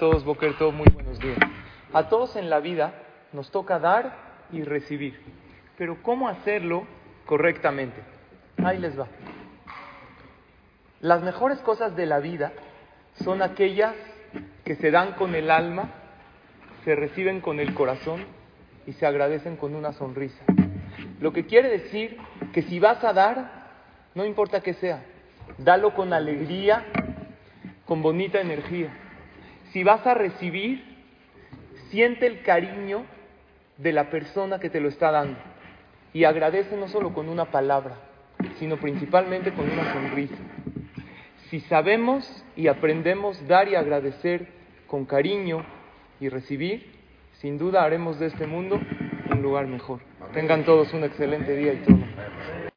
todos, Boker, muy buenos días. A todos en la vida nos toca dar y recibir, pero ¿cómo hacerlo correctamente? Ahí les va. Las mejores cosas de la vida son aquellas que se dan con el alma, se reciben con el corazón y se agradecen con una sonrisa. Lo que quiere decir que si vas a dar, no importa que sea, dalo con alegría, con bonita energía. Si vas a recibir, siente el cariño de la persona que te lo está dando y agradece no solo con una palabra, sino principalmente con una sonrisa. Si sabemos y aprendemos dar y agradecer con cariño y recibir, sin duda haremos de este mundo un lugar mejor. Tengan todos un excelente día y todo.